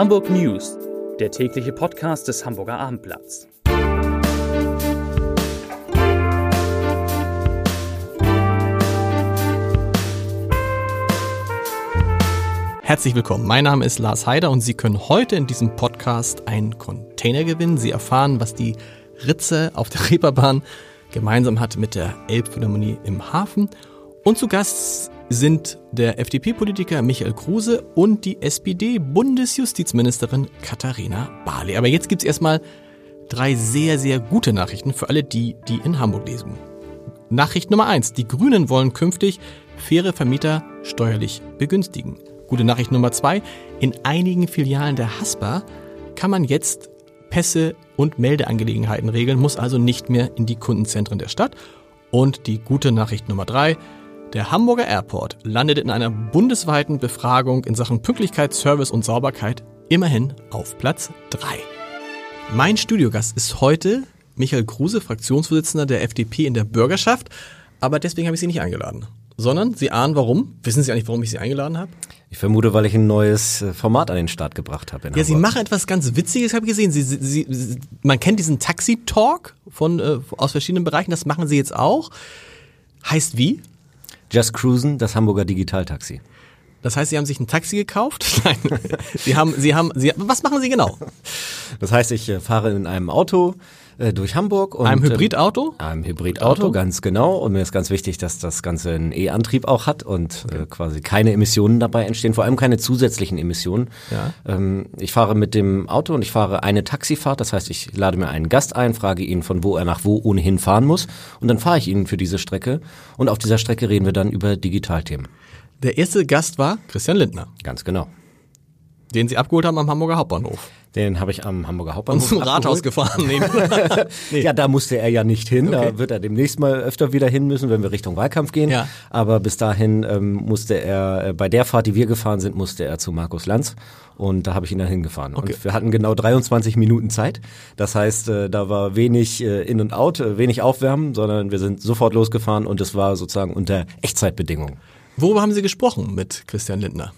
Hamburg News, der tägliche Podcast des Hamburger Abendblatts. Herzlich willkommen. Mein Name ist Lars Heider und Sie können heute in diesem Podcast einen Container gewinnen. Sie erfahren, was die Ritze auf der Reeperbahn gemeinsam hat mit der Elbphilharmonie im Hafen. Und zu Gast sind der FDP-Politiker Michael Kruse und die SPD-Bundesjustizministerin Katharina Barley. Aber jetzt gibt's erstmal drei sehr, sehr gute Nachrichten für alle die, die in Hamburg lesen. Nachricht Nummer eins: Die Grünen wollen künftig faire Vermieter steuerlich begünstigen. Gute Nachricht Nummer zwei: In einigen Filialen der Haspa kann man jetzt Pässe und Meldeangelegenheiten regeln, muss also nicht mehr in die Kundenzentren der Stadt. Und die gute Nachricht Nummer drei: der Hamburger Airport landet in einer bundesweiten Befragung in Sachen Pünktlichkeit, Service und Sauberkeit immerhin auf Platz 3. Mein Studiogast ist heute Michael Kruse, Fraktionsvorsitzender der FDP in der Bürgerschaft, aber deswegen habe ich Sie nicht eingeladen, sondern Sie ahnen warum. Wissen Sie eigentlich, warum ich Sie eingeladen habe? Ich vermute, weil ich ein neues äh, Format an den Start gebracht habe. ja, Hamburg. Sie machen etwas ganz Witziges, habe ich gesehen. Sie, Sie, Sie, man kennt diesen Taxi-Talk von äh, aus verschiedenen Bereichen. Das machen Sie jetzt auch. Heißt wie? Just Cruisen, das Hamburger Digitaltaxi. Das heißt, Sie haben sich ein Taxi gekauft? Nein. Sie haben, Sie haben, Sie, was machen Sie genau? Das heißt, ich äh, fahre in einem Auto äh, durch Hamburg. Und, einem Hybridauto? Äh, einem Hybridauto, Auto? ganz genau. Und mir ist ganz wichtig, dass das Ganze einen E-Antrieb auch hat und okay. äh, quasi keine Emissionen dabei entstehen, vor allem keine zusätzlichen Emissionen. Ja. Ähm, ich fahre mit dem Auto und ich fahre eine Taxifahrt. Das heißt, ich lade mir einen Gast ein, frage ihn, von wo er nach wo ohnehin fahren muss. Und dann fahre ich ihn für diese Strecke. Und auf dieser Strecke reden wir dann über Digitalthemen. Der erste Gast war Christian Lindner. Ganz genau. Den Sie abgeholt haben am Hamburger Hauptbahnhof. Den habe ich am Hamburger Hauptbahnhof. Und zum Rathaus gefahren. Nee. nee. Ja, da musste er ja nicht hin. Okay. Da wird er demnächst mal öfter wieder hin müssen, wenn wir Richtung Wahlkampf gehen. Ja. Aber bis dahin ähm, musste er, äh, bei der Fahrt, die wir gefahren sind, musste er zu Markus Lanz. Und da habe ich ihn dann hingefahren. Okay. Und wir hatten genau 23 Minuten Zeit. Das heißt, äh, da war wenig äh, In und Out, äh, wenig Aufwärmen, sondern wir sind sofort losgefahren und es war sozusagen unter Echtzeitbedingungen. Worüber haben Sie gesprochen mit Christian Lindner?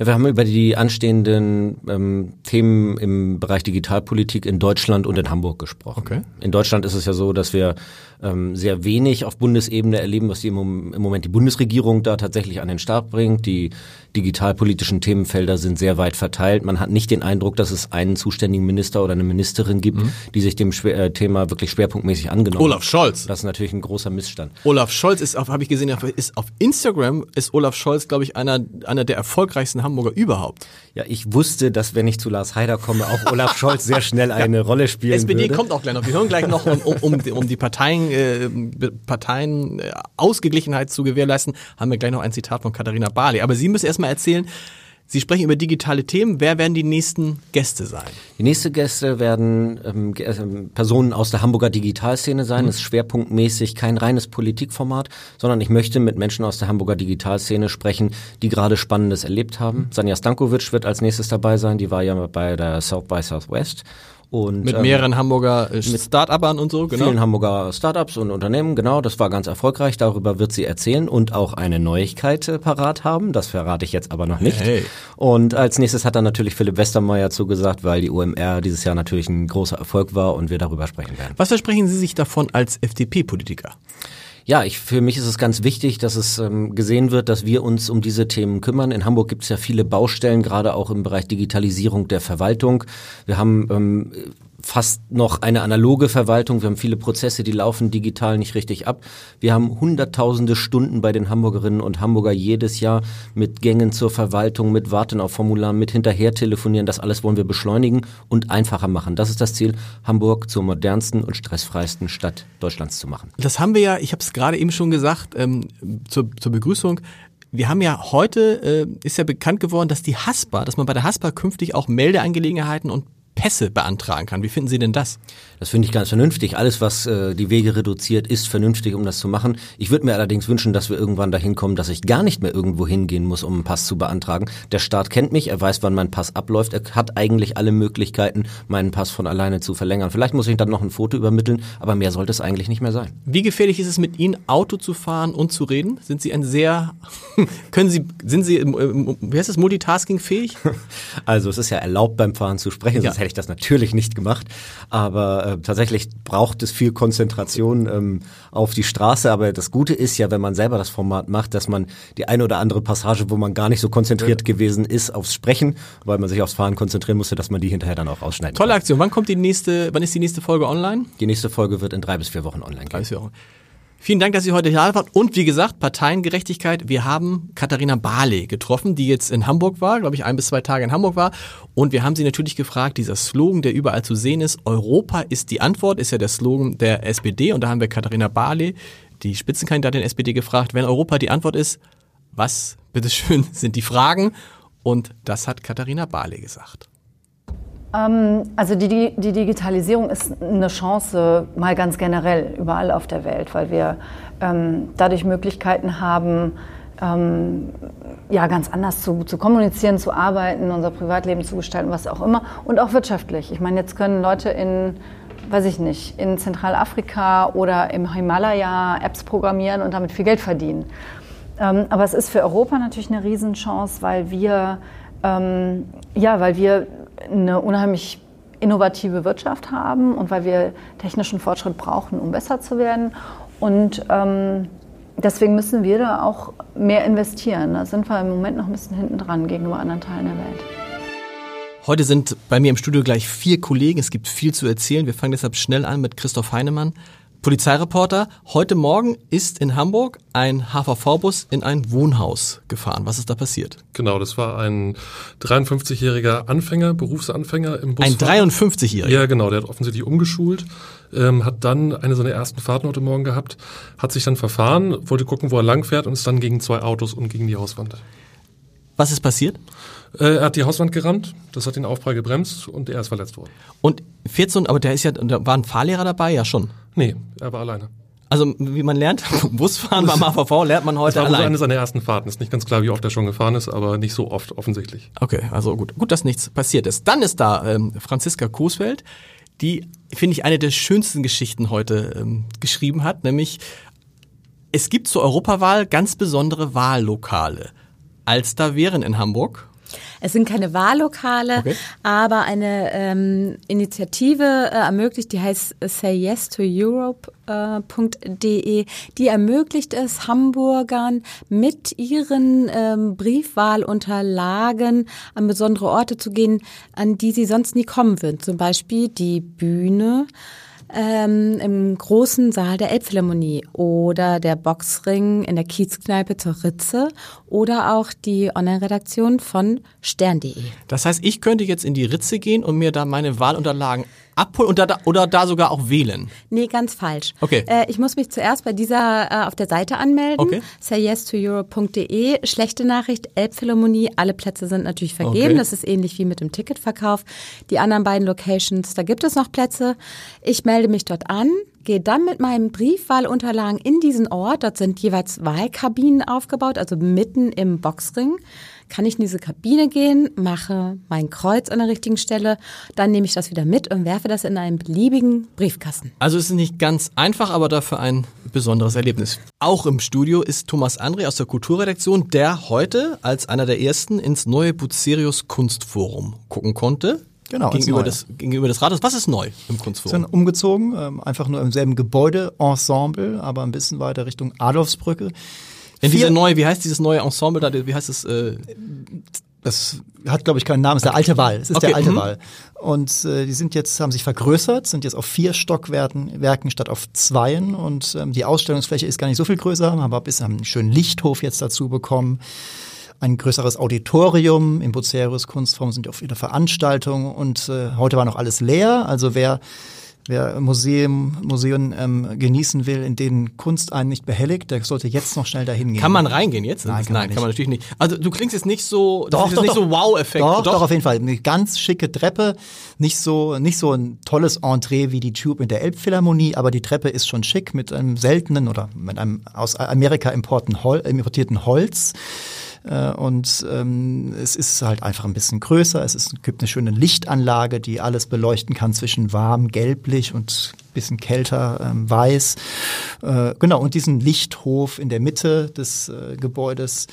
Ja, wir haben über die anstehenden ähm, Themen im Bereich Digitalpolitik in Deutschland und in Hamburg gesprochen. Okay. In Deutschland ist es ja so, dass wir ähm, sehr wenig auf Bundesebene erleben, was die im, im, Moment die Bundesregierung da tatsächlich an den Start bringt. Die digitalpolitischen Themenfelder sind sehr weit verteilt. Man hat nicht den Eindruck, dass es einen zuständigen Minister oder eine Ministerin gibt, mhm. die sich dem Schwer äh, Thema wirklich schwerpunktmäßig angenommen Olaf Scholz. Das ist natürlich ein großer Missstand. Olaf Scholz ist, habe ich gesehen, ist auf Instagram ist Olaf Scholz, glaube ich, einer, einer der erfolgreichsten Hamburger überhaupt. Ja, ich wusste, dass wenn ich zu Lars Heider komme, auch Olaf Scholz sehr schnell eine ja. Rolle spielen SPD würde. SPD kommt auch gleich noch. Wir hören gleich noch, um, um, um, um die Parteien äh, Parteien äh, Ausgeglichenheit zu gewährleisten, haben wir gleich noch ein Zitat von Katharina Barley. Aber Sie müssen erstmal erzählen, Sie sprechen über digitale Themen. Wer werden die nächsten Gäste sein? Die nächsten Gäste werden ähm, ähm Personen aus der Hamburger Digitalszene sein. Mhm. Das ist schwerpunktmäßig kein reines Politikformat, sondern ich möchte mit Menschen aus der Hamburger Digitalszene sprechen, die gerade Spannendes erlebt haben. Mhm. Sanja Stankovic wird als nächstes dabei sein. Die war ja bei der South by Southwest. Und, mit mehreren ähm, Hamburger äh, Start-upern und so, genau. Vielen Hamburger Start-ups und Unternehmen, genau. Das war ganz erfolgreich. Darüber wird sie erzählen und auch eine Neuigkeit äh, parat haben. Das verrate ich jetzt aber noch nicht. Hey. Und als nächstes hat dann natürlich Philipp Westermeier zugesagt, weil die UMR dieses Jahr natürlich ein großer Erfolg war und wir darüber sprechen werden. Was versprechen Sie sich davon als FDP-Politiker? Ja, ich, für mich ist es ganz wichtig, dass es ähm, gesehen wird, dass wir uns um diese Themen kümmern. In Hamburg gibt es ja viele Baustellen, gerade auch im Bereich Digitalisierung der Verwaltung. Wir haben ähm, fast noch eine analoge Verwaltung. Wir haben viele Prozesse, die laufen digital nicht richtig ab. Wir haben hunderttausende Stunden bei den Hamburgerinnen und Hamburger jedes Jahr mit Gängen zur Verwaltung, mit Warten auf Formularen, mit hinterher telefonieren. Das alles wollen wir beschleunigen und einfacher machen. Das ist das Ziel, Hamburg zur modernsten und stressfreisten Stadt Deutschlands zu machen. Das haben wir ja, ich habe es gerade eben schon gesagt, ähm, zur, zur Begrüßung, wir haben ja heute, äh, ist ja bekannt geworden, dass die Haspa, dass man bei der Haspa künftig auch Meldeangelegenheiten und Pässe beantragen kann. Wie finden Sie denn das? Das finde ich ganz vernünftig. Alles, was äh, die Wege reduziert, ist vernünftig, um das zu machen. Ich würde mir allerdings wünschen, dass wir irgendwann dahin kommen, dass ich gar nicht mehr irgendwo hingehen muss, um einen Pass zu beantragen. Der Staat kennt mich, er weiß, wann mein Pass abläuft. Er hat eigentlich alle Möglichkeiten, meinen Pass von alleine zu verlängern. Vielleicht muss ich dann noch ein Foto übermitteln, aber mehr sollte es eigentlich nicht mehr sein. Wie gefährlich ist es mit Ihnen, Auto zu fahren und zu reden? Sind Sie ein sehr, können Sie, sind Sie, wie heißt das, multitaskingfähig? Also es ist ja erlaubt beim Fahren zu sprechen, ja. Hätte ich das natürlich nicht gemacht. Aber äh, tatsächlich braucht es viel Konzentration ähm, auf die Straße. Aber das Gute ist ja, wenn man selber das Format macht, dass man die eine oder andere Passage, wo man gar nicht so konzentriert ja. gewesen ist, aufs Sprechen, weil man sich aufs Fahren konzentrieren musste, dass man die hinterher dann auch ausschneiden Tolle kann. Aktion. Wann kommt die nächste, wann ist die nächste Folge online? Die nächste Folge wird in drei bis vier Wochen online gehen. Vielen Dank, dass Sie heute hier waren. Und wie gesagt, Parteiengerechtigkeit. Wir haben Katharina Barley getroffen, die jetzt in Hamburg war, glaube ich, ein bis zwei Tage in Hamburg war. Und wir haben sie natürlich gefragt, dieser Slogan, der überall zu sehen ist, Europa ist die Antwort, ist ja der Slogan der SPD. Und da haben wir Katharina Barley, die Spitzenkandidatin der SPD, gefragt, wenn Europa die Antwort ist, was, bitteschön, sind die Fragen? Und das hat Katharina Barley gesagt. Ähm, also die, die, Digitalisierung ist eine Chance mal ganz generell überall auf der Welt, weil wir ähm, dadurch Möglichkeiten haben, ähm, ja, ganz anders zu, zu kommunizieren, zu arbeiten, unser Privatleben zu gestalten, was auch immer. Und auch wirtschaftlich. Ich meine, jetzt können Leute in, weiß ich nicht, in Zentralafrika oder im Himalaya Apps programmieren und damit viel Geld verdienen. Ähm, aber es ist für Europa natürlich eine Riesenchance, weil wir, ähm, ja, weil wir eine unheimlich innovative Wirtschaft haben und weil wir technischen Fortschritt brauchen, um besser zu werden. Und ähm, deswegen müssen wir da auch mehr investieren. Da sind wir im Moment noch ein bisschen hinten dran gegenüber anderen Teilen der Welt. Heute sind bei mir im Studio gleich vier Kollegen. Es gibt viel zu erzählen. Wir fangen deshalb schnell an mit Christoph Heinemann. Polizeireporter, heute Morgen ist in Hamburg ein HVV-Bus in ein Wohnhaus gefahren. Was ist da passiert? Genau, das war ein 53-jähriger Anfänger, Berufsanfänger im Bus. Ein 53-jähriger? Ja, genau, der hat offensichtlich umgeschult, ähm, hat dann eine seiner ersten Fahrten heute Morgen gehabt, hat sich dann verfahren, wollte gucken, wo er langfährt und ist dann gegen zwei Autos und gegen die Hauswand. Was ist passiert? Äh, er hat die Hauswand gerammt, das hat den Aufprall gebremst und er ist verletzt worden. Und 14, aber der ist ja, da war ein Fahrlehrer dabei, ja schon. Nee, er war alleine. Also wie man lernt, Busfahren beim AVV lernt man heute das war allein. eine seiner ersten Fahrten. Ist nicht ganz klar, wie oft er schon gefahren ist, aber nicht so oft offensichtlich. Okay, also gut, gut, dass nichts passiert ist. Dann ist da ähm, Franziska Coesfeld, die finde ich eine der schönsten Geschichten heute ähm, geschrieben hat, nämlich es gibt zur Europawahl ganz besondere Wahllokale. Als da wären in Hamburg es sind keine Wahllokale, okay. aber eine ähm, Initiative äh, ermöglicht, die heißt Say Yes to Europe.de, äh, die ermöglicht es Hamburgern mit ihren ähm, Briefwahlunterlagen an besondere Orte zu gehen, an die sie sonst nie kommen würden. Zum Beispiel die Bühne ähm, im großen Saal der Elbphilharmonie oder der Boxring in der Kiezkneipe zur Ritze oder auch die Online-Redaktion von stern.de. Das heißt, ich könnte jetzt in die Ritze gehen und mir da meine Wahlunterlagen abholen und da, oder da sogar auch wählen? Nee, ganz falsch. Okay. Äh, ich muss mich zuerst bei dieser äh, auf der Seite anmelden. Okay. sayyestoeurope.de. Schlechte Nachricht, Elbphilharmonie, alle Plätze sind natürlich vergeben. Okay. Das ist ähnlich wie mit dem Ticketverkauf. Die anderen beiden Locations, da gibt es noch Plätze. Ich melde mich dort an, gehe dann mit meinen Briefwahlunterlagen in diesen Ort. Dort sind jeweils Wahlkabinen aufgebaut, also mitten im Boxring kann ich in diese Kabine gehen, mache mein Kreuz an der richtigen Stelle, dann nehme ich das wieder mit und werfe das in einen beliebigen Briefkasten. Also es ist nicht ganz einfach, aber dafür ein besonderes Erlebnis. Auch im Studio ist Thomas André aus der Kulturredaktion, der heute als einer der ersten ins neue Bucerius Kunstforum gucken konnte. Genau, gegenüber des, gegenüber des Rates. Was ist neu im Kunstforum? Sind umgezogen, ähm, einfach nur im selben Gebäude, Ensemble, aber ein bisschen weiter Richtung Adolfsbrücke. In diese neue, wie heißt dieses neue Ensemble da, wie heißt es? Äh das hat, glaube ich, keinen Namen, es ist der alte Wall. Es ist okay. der alte mhm. Wall. Und äh, die sind jetzt, haben sich vergrößert, sind jetzt auf vier Stockwerken Werken statt auf zweien. Und ähm, die Ausstellungsfläche ist gar nicht so viel größer, haben aber bis haben einen schönen Lichthof jetzt dazu bekommen. Ein größeres Auditorium im Bucerius Kunstform sind auch wieder Veranstaltungen und äh, heute war noch alles leer. Also wer Wer Museum, Museen ähm, genießen will, in denen Kunst einen nicht behelligt, der sollte jetzt noch schnell dahin gehen. Kann man reingehen jetzt? Nein, kann man Nein kann man natürlich nicht. Also du klingst jetzt nicht so, Doch, jetzt doch, nicht doch. so Wow-Effekt. Doch, doch, auf jeden Fall. Eine ganz schicke Treppe. Nicht so, nicht so ein tolles Entree wie die Tube in der Elbphilharmonie, aber die Treppe ist schon schick mit einem seltenen oder mit einem aus Amerika importierten Holz. Äh, Und ähm, es ist halt einfach ein bisschen größer. Es ist, gibt eine schöne Lichtanlage, die alles beleuchten kann zwischen warm, gelblich und bisschen kälter, ähm, weiß. Äh, genau, und diesen Lichthof in der Mitte des äh, Gebäudes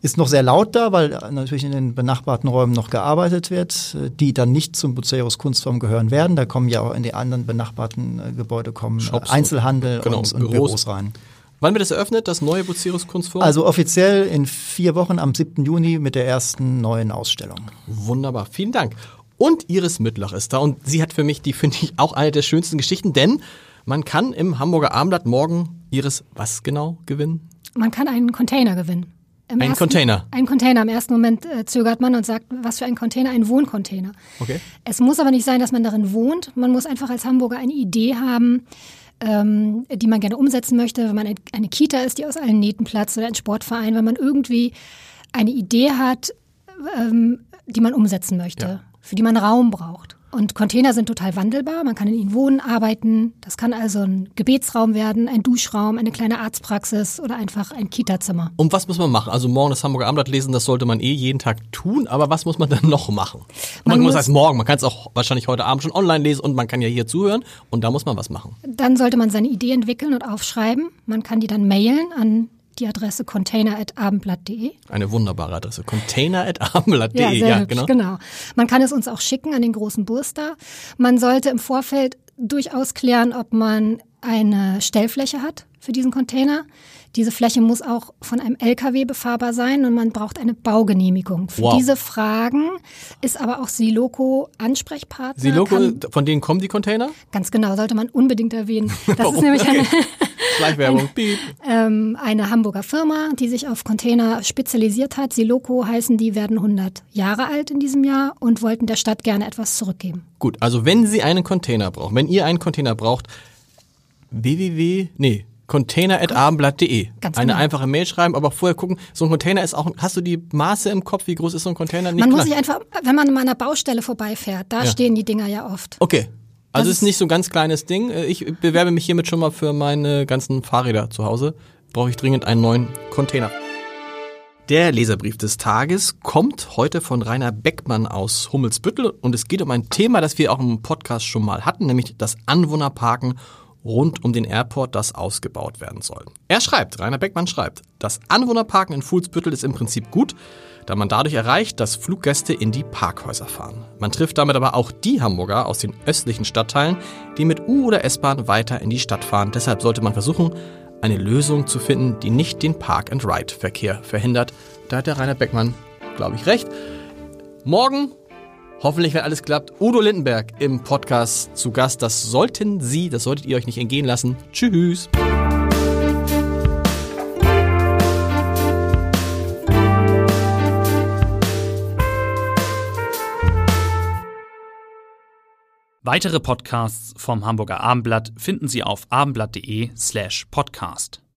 ist noch sehr laut da, weil natürlich in den benachbarten Räumen noch gearbeitet wird, äh, die dann nicht zum Buceros Kunstform gehören werden. Da kommen ja auch in die anderen benachbarten äh, Gebäude kommen Shops Einzelhandel genau, und, und Büros. Büros rein. Wann wird es eröffnet, das neue Bucerus Kunstforum? Also offiziell in vier Wochen am 7. Juni mit der ersten neuen Ausstellung. Wunderbar, vielen Dank. Und Iris Mittlach ist da und sie hat für mich die, finde ich, auch eine der schönsten Geschichten, denn man kann im Hamburger Abendblatt morgen Iris was genau gewinnen? Man kann einen Container gewinnen. Im Ein Container? Ein Container. Im ersten Moment äh, zögert man und sagt, was für ein Container? Ein Wohncontainer. Okay. Es muss aber nicht sein, dass man darin wohnt. Man muss einfach als Hamburger eine Idee haben, ähm, die man gerne umsetzen möchte. Wenn man ein, eine Kita ist, die aus allen Nähten platzt oder ein Sportverein, wenn man irgendwie eine Idee hat, ähm, die man umsetzen möchte, Ja. für die man Raum braucht. Und Container sind total wandelbar. Man kann in ihnen wohnen, arbeiten. Das kann also ein Gebetsraum werden, ein Duschraum, eine kleine Arztpraxis oder einfach ein Kitazimmer. Und was muss man machen? Also morgen das Hamburger Abendblatt lesen, das sollte man eh jeden Tag tun, aber was muss man dann noch machen? Man, Man muss muss- heißt morgen, man kann es auch wahrscheinlich heute Abend schon online lesen und man kann ja hier zuhören und da muss man was machen. Dann sollte man seine Idee entwickeln und aufschreiben. Man kann die dann mailen an die Adresse container.abendblatt.de. Eine wunderbare Adresse. Container.abendblatt.de. Ja, sehr Ja, hübsch, genau. genau. Man kann es uns auch schicken an den großen Burster. Man sollte im Vorfeld durchaus klären, ob man eine Stellfläche hat für diesen Container. Diese Fläche muss auch von einem LKW befahrbar sein und man braucht eine Baugenehmigung. Für Wow. diese Fragen ist aber auch Siloco Ansprechpartner. Siloco, Kann, von denen kommen die Container? ganz genau, sollte man unbedingt erwähnen. Das ist nämlich eine, Schleichwerbung. Piep. ähm, eine Hamburger Firma, die sich auf Container spezialisiert hat. Siloco heißen die, werden 100 Jahre alt in diesem Jahr und wollten der Stadt gerne etwas zurückgeben. Gut, also wenn Sie einen Container brauchen, wenn ihr einen Container braucht, www, nee, container.abendblatt.de. Ganz Eine genau. einfache Mail schreiben, aber vorher gucken, so ein Container ist auch, hast du die Maße im Kopf, wie groß ist so ein Container? Nicht Man muss sich einfach, wenn man an einer Baustelle vorbeifährt, da Ja. stehen die Dinger ja oft. Okay. Also Das ist nicht so ein ganz kleines Ding. Ich bewerbe mich hiermit schon mal für meine ganzen Fahrräder zu Hause. Brauche ich dringend einen neuen Container. Der Leserbrief des Tages kommt heute von Rainer Beckmann aus Hummelsbüttel und es geht um ein Thema, das wir auch im Podcast schon mal hatten, nämlich das Anwohnerparken rund um den Airport, das ausgebaut werden soll. Er schreibt, Rainer Beckmann schreibt, das Anwohnerparken in Fuhlsbüttel ist im Prinzip gut, da man dadurch erreicht, dass Fluggäste in die Parkhäuser fahren. Man trifft damit aber auch die Hamburger aus den östlichen Stadtteilen, die mit U- oder S-Bahn weiter in die Stadt fahren. Deshalb sollte man versuchen, eine Lösung zu finden, die nicht den Park-and-Ride-Verkehr verhindert. Da hat der Rainer Beckmann, glaube ich, recht. Morgen, hoffentlich, wenn alles klappt, Udo Lindenberg im Podcast zu Gast. Das sollten Sie, das solltet ihr euch nicht entgehen lassen. Tschüss. Weitere Podcasts vom Hamburger Abendblatt finden Sie auf abendblatt.de slash podcast.